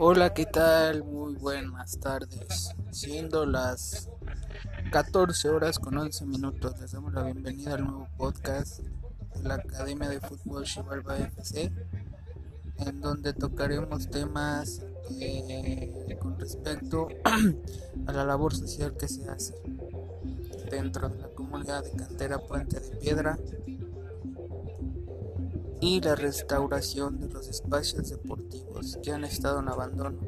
Hola, ¿qué tal? Muy buenas tardes. Siendo las 14 horas con 11 minutos, les damos la bienvenida al nuevo podcast de la Academia de Fútbol Chivalba FC, en donde tocaremos temas eh, con respecto a la labor social que se hace dentro de la comunidad de Cantera Puente de Piedra y la restauración de los espacios deportivos que han estado en abandono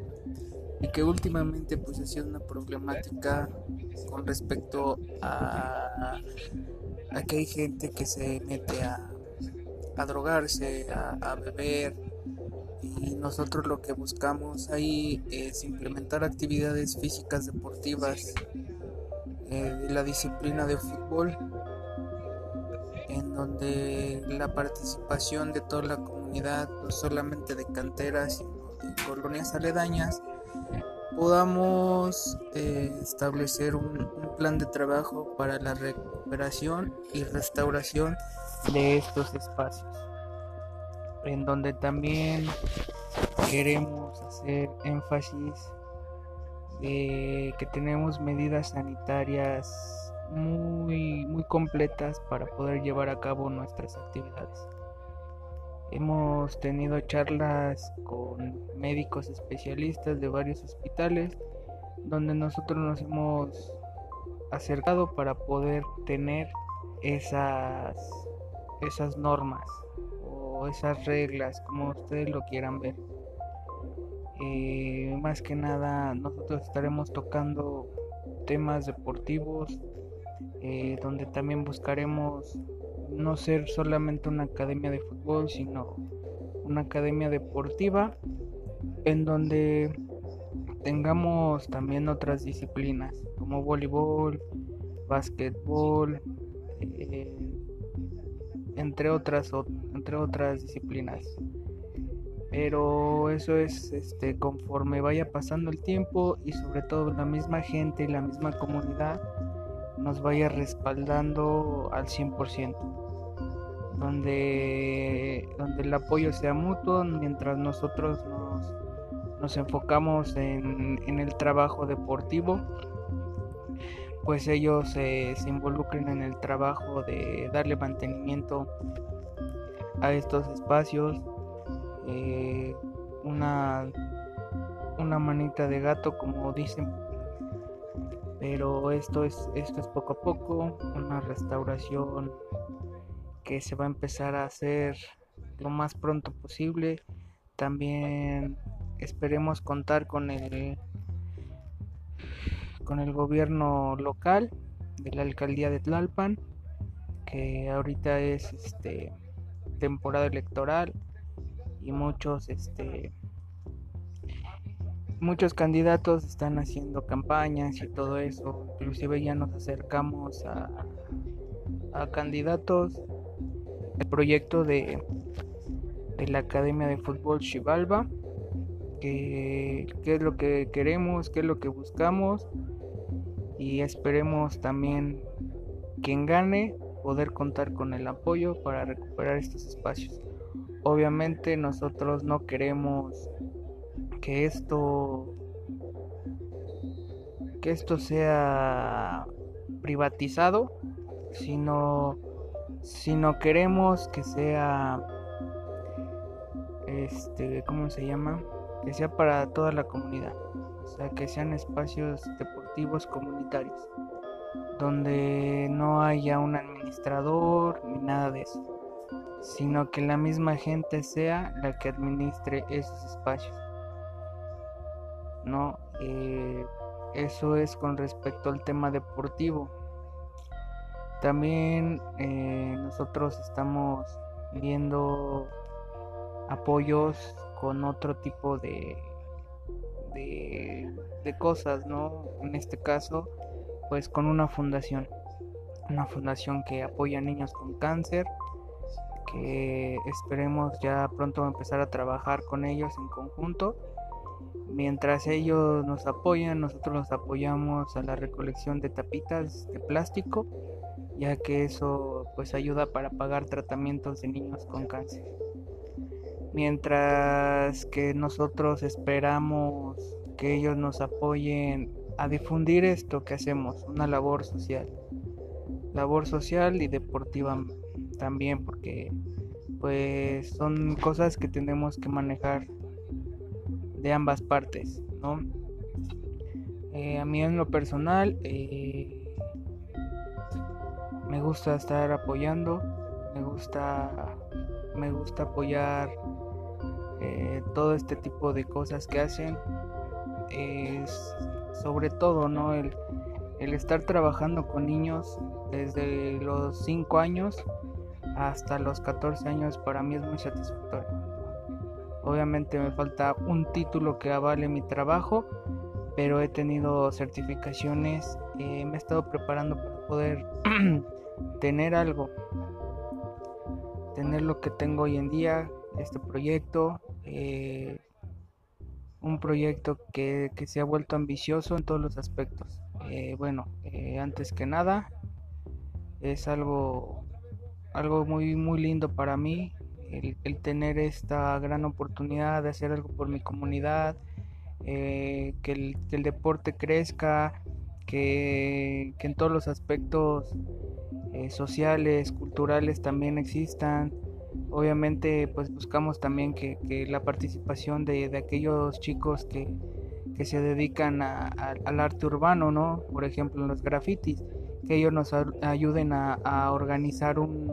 y que últimamente pues ha sido una problemática con respecto a, que hay gente que se mete a, drogarse, a, beber y nosotros lo que buscamos ahí es implementar actividades físicas deportivas eh, de la disciplina de fútbol donde la participación de toda la comunidad, no solamente de canteras, sino de colonias aledañas, podamos eh, establecer un, plan de trabajo para la recuperación y restauración de estos espacios, en donde también queremos hacer énfasis de que tenemos medidas sanitarias muy, muy completas para poder llevar a cabo nuestras actividades. Hemos tenido charlas con médicos especialistas de varios hospitales donde nosotros nos hemos acercado para poder tener esas, esas normas o esas reglas, como ustedes lo quieran ver. Eh, más que nada nosotros estaremos tocando temas deportivos, eh, donde también buscaremos no ser solamente una academia de fútbol, sino una academia deportiva en donde tengamos también otras disciplinas como voleibol, básquetbol, eh, entre otras entre otras disciplinas. Pero eso es este conforme vaya pasando el tiempo y sobre todo la misma gente y la misma comunidad nos vaya respaldando al 100%, donde, donde el apoyo sea mutuo mientras nosotros nos, nos enfocamos en, en, el trabajo deportivo, pues ellos se involucren en el trabajo de darle mantenimiento a estos espacios, eh, una, una manita de gato como dicen pero esto es esto es poco a poco una restauración que se va a empezar a hacer lo más pronto posible. También esperemos contar con el con el gobierno local de la alcaldía de Tlalpan que ahorita es este temporada electoral y muchos este muchos candidatos están haciendo campañas y todo eso. Inclusive ya nos acercamos a, a candidatos. El proyecto de, de la Academia de Fútbol Chivalba. Que, qué es lo que queremos, qué es lo que buscamos. Y esperemos también quien gane poder contar con el apoyo para recuperar estos espacios. Obviamente nosotros no queremos que esto que esto sea privatizado, sino sino queremos que sea este, ¿cómo se llama? Que sea para toda la comunidad. O sea, que sean espacios deportivos comunitarios donde no haya un administrador ni nada de eso, sino que la misma gente sea la que administre esos espacios. ¿No? Eh, eso es con respecto al tema deportivo. También eh, nosotros estamos viendo apoyos con otro tipo de, de, de, cosas, ¿no? En este caso, pues con una fundación, una fundación que apoya a niños con cáncer, que esperemos ya pronto empezar a trabajar con ellos en conjunto Mientras ellos nos apoyan, nosotros los apoyamos a la recolección de tapitas de plástico, ya que eso pues ayuda para pagar tratamientos de niños con cáncer. mientras que nosotros esperamos que ellos nos apoyen a difundir esto que hacemos, una labor social. Labor social y deportiva también porque pues son cosas que tenemos que manejar de ambas partes, ¿no? Eh, a mí en lo personal eh, me gusta estar apoyando, me gusta, me gusta apoyar eh, todo este tipo de cosas que hacen. Es sobre todo, ¿no? El, el estar trabajando con niños desde los 5 años hasta los 14 años para mí es muy satisfactorio. Obviamente me falta un título que avale mi trabajo, pero he tenido certificaciones, y me he estado preparando para poder tener algo, tener lo que tengo hoy en día, este proyecto, eh, un proyecto que, se ha vuelto ambicioso en todos los aspectos. Eh, bueno, eh, antes que nada, es algo, algo muy, muy lindo para mí el, tener esta gran oportunidad de hacer algo por mi comunidad, que, el, deporte crezca, que, en todos los aspectos sociales, culturales también existan. Obviamente pues buscamos también que, la participación de, aquellos chicos que, se dedican al arte urbano, ¿no? Por ejemplo, en los grafitis, que ellos nos ayuden a, organizar un,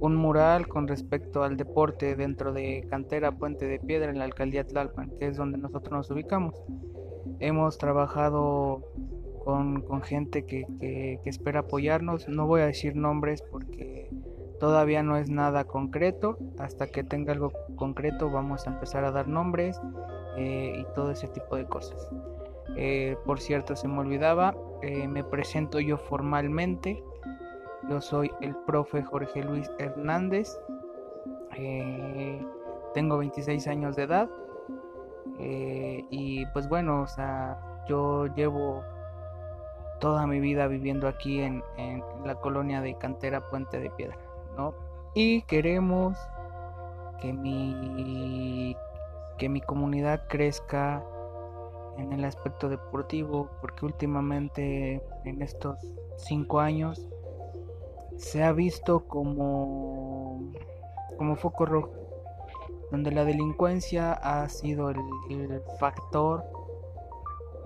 un, mural con respecto al deporte dentro de Cantera Puente de Piedra en la alcaldía Tlalpan, que es donde nosotros nos ubicamos. Hemos trabajado con, gente que, que, espera apoyarnos, no voy a decir nombres porque Todavía no es nada concreto, hasta que tenga algo concreto vamos a empezar a dar nombres eh, y todo ese tipo de cosas. Eh, por cierto, se me olvidaba, eh, me presento yo formalmente. Yo soy el profe Jorge Luis Hernández. tengo 26 años de edad. y pues bueno, o sea, yo llevo toda mi vida viviendo aquí en la colonia de Cantera Puente de Piedra. Y queremos que mi, que mi comunidad crezca en el aspecto deportivo, porque últimamente en estos cinco años se ha visto como, como foco rojo, donde la delincuencia ha sido el factor,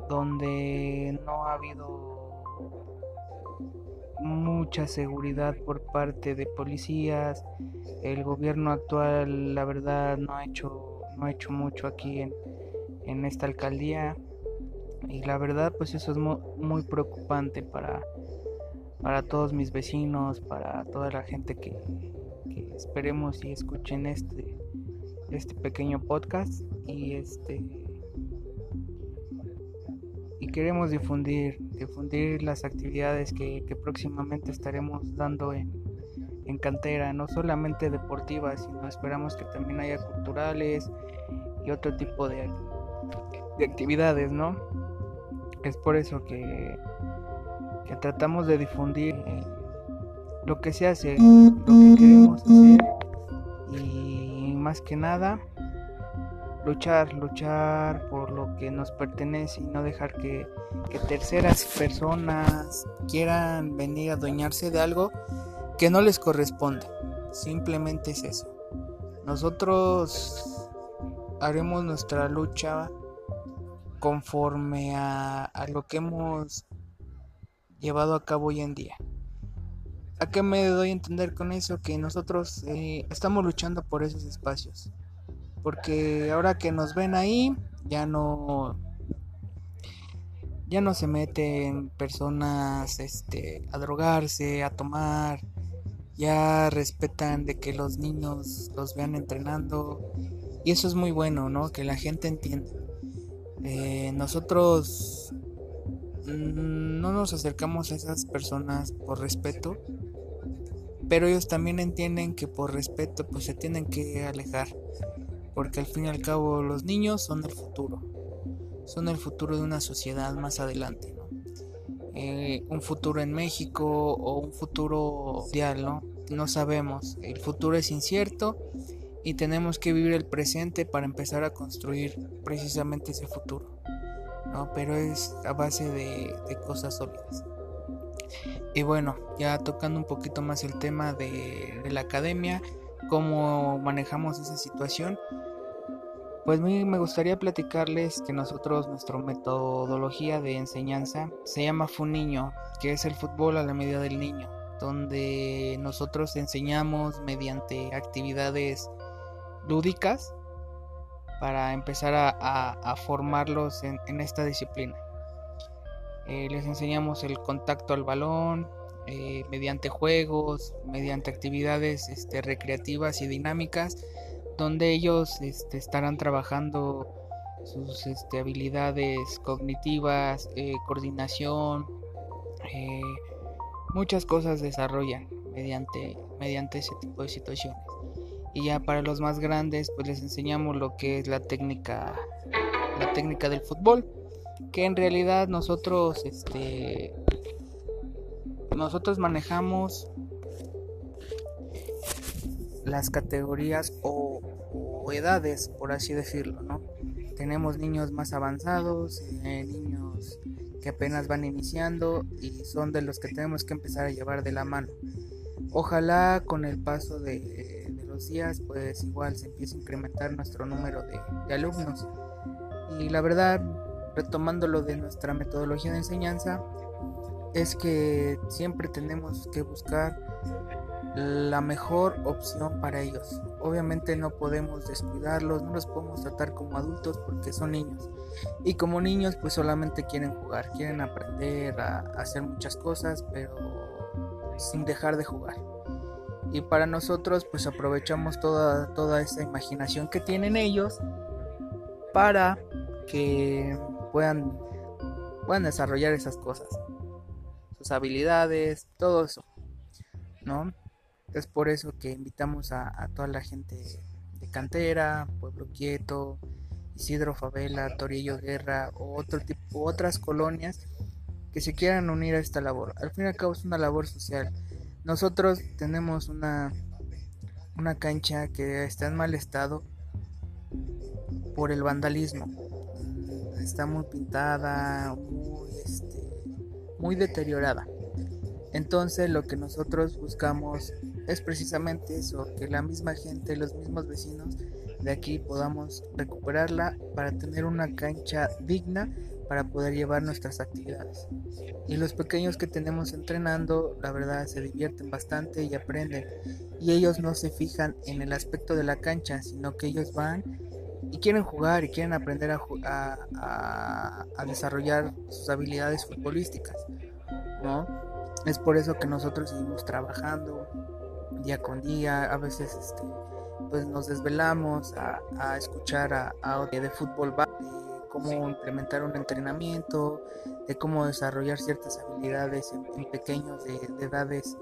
donde no ha habido mucha seguridad por parte de policías. El gobierno actual, la verdad, no ha hecho, no ha hecho mucho aquí en, en esta alcaldía. Y la verdad, pues eso es muy, preocupante para, para todos mis vecinos, para toda la gente que, que esperemos y escuchen este, este pequeño podcast. Y este y queremos difundir, difundir las actividades que, próximamente estaremos dando en, en, cantera, no solamente deportivas, sino esperamos que también haya culturales y otro tipo de, de actividades, ¿no? Es por eso que, que tratamos de difundir eh, lo que se hace, lo que queremos hacer y más que nada luchar, luchar por lo que nos pertenece y no dejar que, terceras personas quieran venir a adueñarse de algo que no les corresponde. Simplemente es eso. Nosotros haremos nuestra lucha conforme a, lo que hemos llevado a cabo hoy en día. ¿A qué me doy a entender con eso? Que nosotros eh, estamos luchando por esos espacios porque ahora que nos ven ahí ya no ya no se meten personas este a drogarse, a tomar, ya respetan de que los niños los vean entrenando y eso es muy bueno, ¿no? Que la gente entienda. Eh, nosotros no nos acercamos a esas personas por respeto, pero ellos también entienden que por respeto pues se tienen que alejar porque al fin y al cabo los niños son el futuro, son el futuro de una sociedad más adelante, ¿no? Eh, un futuro en México o un futuro mundial. No sabemos, el futuro es incierto y tenemos que vivir el presente para empezar a construir precisamente ese futuro. ¿No? Pero es a base de, cosas sólidas. Y bueno, ya tocando un poquito más el tema de, la academia, cómo manejamos esa situación, pues mí me gustaría platicarles que nosotros, nuestra metodología de enseñanza se llama Funiño, que es el fútbol a la medida del niño, donde nosotros enseñamos mediante actividades lúdicas para empezar a, formarlos en, esta disciplina. Eh, les enseñamos el contacto al balón eh, mediante juegos, mediante actividades este, recreativas y dinámicas, donde ellos este, estarán trabajando sus este, habilidades cognitivas, eh, coordinación, muchas cosas desarrollan mediante, mediante ese tipo de situaciones y ya para los más grandes pues les enseñamos lo que es la técnica la técnica del fútbol que en realidad nosotros este nosotros manejamos las categorías o, edades por así decirlo no tenemos niños más avanzados eh, niños que apenas van iniciando y son de los que tenemos que empezar a llevar de la mano. Ojalá con el paso de pues igual se empieza a incrementar nuestro número de, alumnos y la verdad retomando lo de nuestra metodología de enseñanza es que siempre tenemos que buscar la mejor opción para ellos. Obviamente no podemos descuidarlos, no los podemos tratar como adultos porque son niños. Y como niños pues solamente quieren jugar, quieren aprender a hacer muchas cosas, pero sin dejar de jugar y para nosotros pues aprovechamos toda, toda esa imaginación que tienen ellos para que puedan, puedan desarrollar esas cosas, sus habilidades, todo eso, ¿no? Es por eso que invitamos a, toda la gente de Cantera, Pueblo Quieto, Isidro Favela, Torillo Guerra o otro tipo, otras colonias que se quieran unir a esta labor. Al fin y al cabo es una labor social nosotros tenemos una, una cancha que está en mal estado por el vandalismo. Está muy pintada, muy, este, muy deteriorada. Entonces lo que nosotros buscamos es precisamente eso, que la misma gente, los mismos vecinos de aquí podamos recuperarla para tener una cancha digna para poder llevar nuestras actividades. Y los pequeños que tenemos entrenando, la verdad, se divierten bastante y aprenden. Y ellos no se fijan en el aspecto de la cancha, sino que ellos van y quieren jugar y quieren aprender a, a, desarrollar sus habilidades futbolísticas. ¿no? Es por eso que nosotros seguimos trabajando día con día, a veces este, pues nos desvelamos a, escuchar a de fútbol cómo implementar un entrenamiento, de cómo desarrollar ciertas habilidades en, pequeños de, edades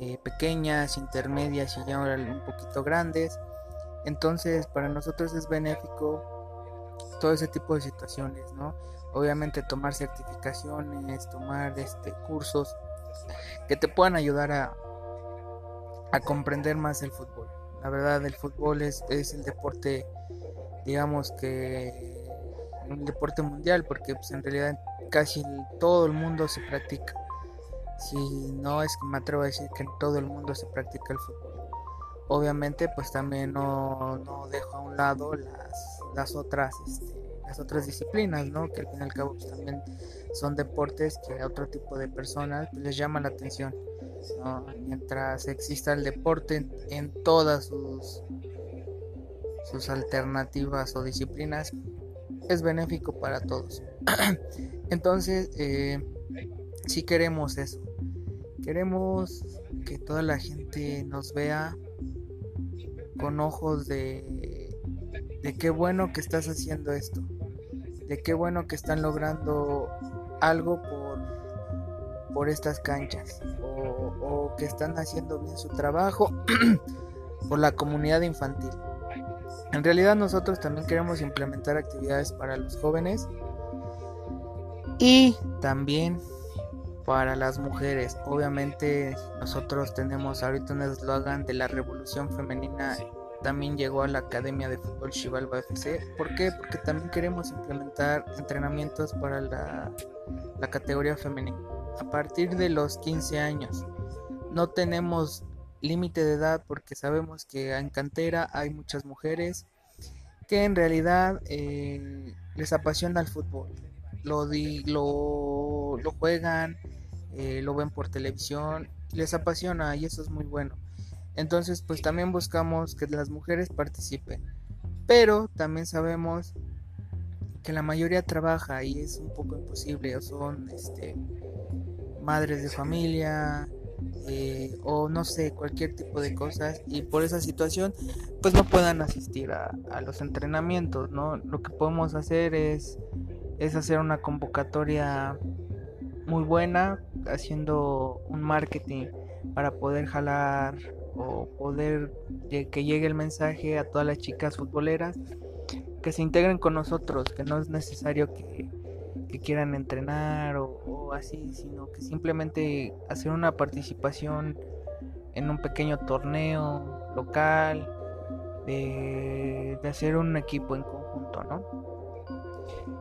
eh, pequeñas, intermedias y ya un poquito grandes. Entonces para nosotros es benéfico todo ese tipo de situaciones, ¿no? Obviamente tomar certificaciones, tomar este cursos que te puedan ayudar a, a comprender más el fútbol. La verdad el fútbol es, es el deporte digamos que un deporte mundial porque pues en realidad casi todo el mundo se practica. Si no es que me atrevo a decir que en todo el mundo se practica el fútbol. Obviamente pues también no, no dejo a un lado las, las otras este, las otras disciplinas, ¿no? Que al fin y al cabo pues, también son deportes que a otro tipo de personas pues, les llama la atención. Mientras exista el deporte en, en todas sus, sus alternativas o disciplinas, es benéfico para todos. Entonces, eh, si queremos eso. Queremos que toda la gente nos vea con ojos de, de qué bueno que estás haciendo esto. De qué bueno que están logrando algo por, por estas canchas. O, o que están haciendo bien su trabajo por la comunidad infantil. En realidad nosotros también queremos implementar actividades para los jóvenes y también para las mujeres. Obviamente nosotros tenemos ahorita un eslogan de la revolución femenina también llegó a la Academia de Fútbol Chivalba FC. ¿Por qué? Porque también queremos implementar entrenamientos para la, la categoría femenina. A partir de los 15 años. No tenemos límite de edad porque sabemos que en cantera hay muchas mujeres que en realidad eh, les apasiona el fútbol. Lo, lo, lo juegan, eh, lo ven por televisión, les apasiona y eso es muy bueno. Entonces pues también buscamos que las mujeres participen. Pero también sabemos que la mayoría trabaja y es un poco imposible o son este, madres de familia, eh, o no sé, cualquier tipo de cosas y por esa situación pues no puedan asistir a, los entrenamientos, ¿no? Lo que podemos hacer es, es hacer una convocatoria muy buena, haciendo un marketing para poder jalar o poder que llegue el mensaje a todas las chicas futboleras que se integren con nosotros, que no es necesario que que quieran entrenar o, así, sino que simplemente hacer una participación en un pequeño torneo local, de, de hacer un equipo en conjunto, ¿no?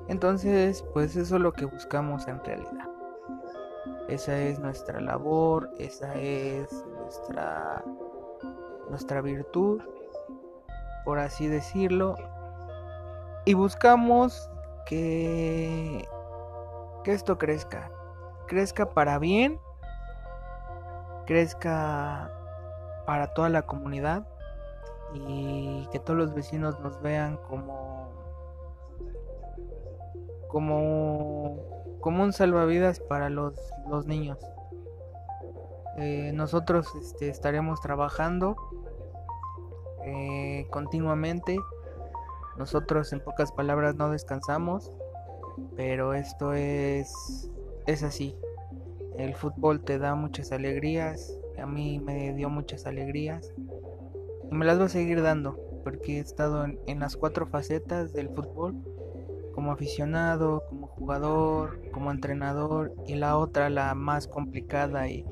Entonces, pues eso es lo que buscamos en realidad. Esa es nuestra labor, esa es nuestra nuestra virtud, por así decirlo. Y buscamos que que esto crezca. Crezca para bien, crezca para toda la comunidad y que todos los vecinos nos vean como como como un salvavidas para los, los niños. Eh, nosotros este, estaremos trabajando eh, continuamente. Nosotros en pocas palabras no descansamos. Pero esto es, es así. El fútbol te da muchas alegrías. A mí me dio muchas alegrías. Y me las voy a seguir dando. Porque he estado en, las cuatro facetas del fútbol. Como aficionado, como jugador, como entrenador. Y la otra, la más complicada y,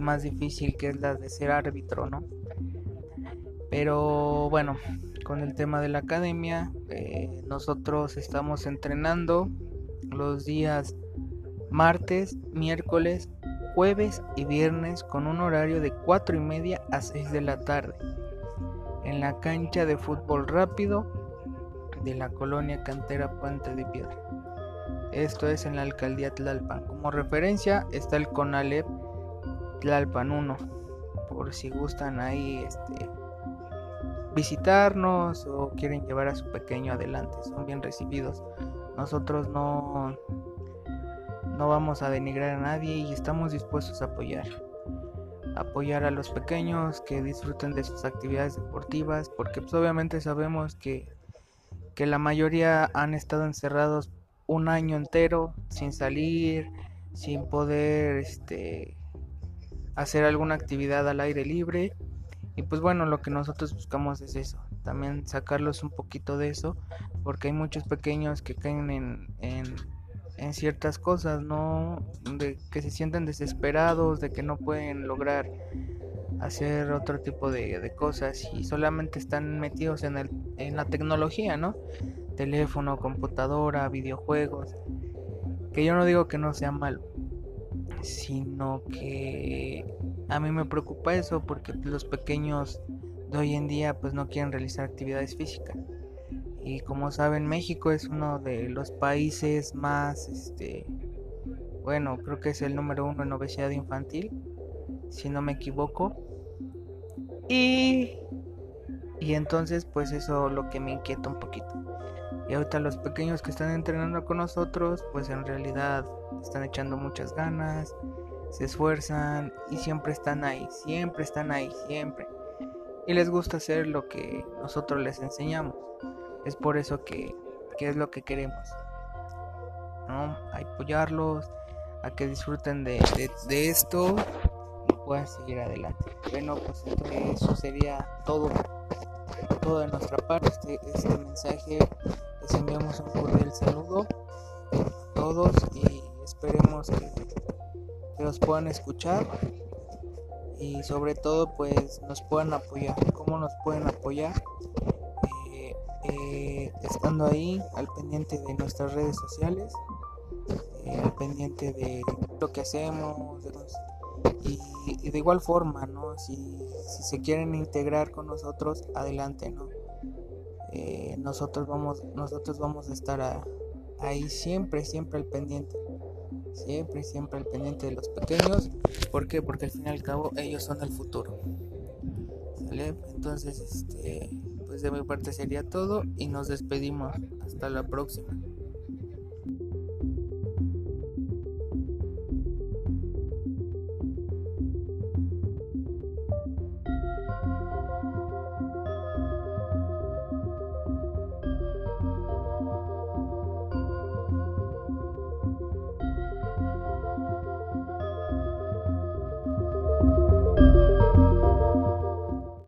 más difícil, que es la de ser árbitro, ¿no? Pero bueno, con el tema de la academia, eh, nosotros estamos entrenando los días martes, miércoles, jueves y viernes con un horario de 4 y media a 6 de la tarde en la cancha de fútbol rápido de la colonia cantera Puente de Piedra. Esto es en la alcaldía Tlalpan. Como referencia está el CONALEP Tlalpan 1. Por si gustan ahí este, visitarnos o quieren llevar a su pequeño adelante. Son bien recibidos. Nosotros no, no vamos a denigrar a nadie y estamos dispuestos a apoyar. Apoyar a los pequeños que disfruten de sus actividades deportivas, porque pues, obviamente sabemos que, que la mayoría han estado encerrados un año entero sin salir, sin poder este, hacer alguna actividad al aire libre. Y pues bueno, lo que nosotros buscamos es eso, también sacarlos un poquito de eso, porque hay muchos pequeños que caen en, en, ciertas cosas, ¿no? De que se sienten desesperados, de que no pueden lograr hacer otro tipo de, cosas y solamente están metidos en, el, en la tecnología, ¿no? Teléfono, computadora, videojuegos. Que yo no digo que no sea malo, sino que a mí me preocupa eso porque los pequeños de hoy en día pues no quieren realizar actividades físicas. Y como saben, México es uno de los países más, este, bueno, creo que es el número uno en obesidad infantil, si no me equivoco. Y, y entonces pues eso lo que me inquieta un poquito. Y ahorita los pequeños que están entrenando con nosotros, pues en realidad están echando muchas ganas, se esfuerzan y siempre están ahí, siempre están ahí, siempre y les gusta hacer lo que nosotros les enseñamos. Es por eso que, es lo que queremos. ¿no? apoyarlos, a que disfruten de, esto y puedan seguir adelante. Bueno, pues eso sería todo, todo de nuestra parte. Este, este mensaje enviamos un cordial saludo a todos y esperemos que, que los puedan escuchar y sobre todo pues nos puedan apoyar. ¿Cómo nos pueden apoyar? Eh, eh, estando ahí al pendiente de nuestras redes sociales, eh, al pendiente de lo que hacemos y, de igual forma, ¿no? Si, si, se quieren integrar con nosotros, adelante, ¿no? Nosotros vamos nosotros vamos a estar ahí siempre siempre al pendiente siempre, siempre al pendiente de los pequeños. ¿Por qué? Porque al fin y al cabo ellos son el futuro. ¿Sale? Entonces, este, pues de mi parte sería todo y nos despedimos. Hasta la próxima.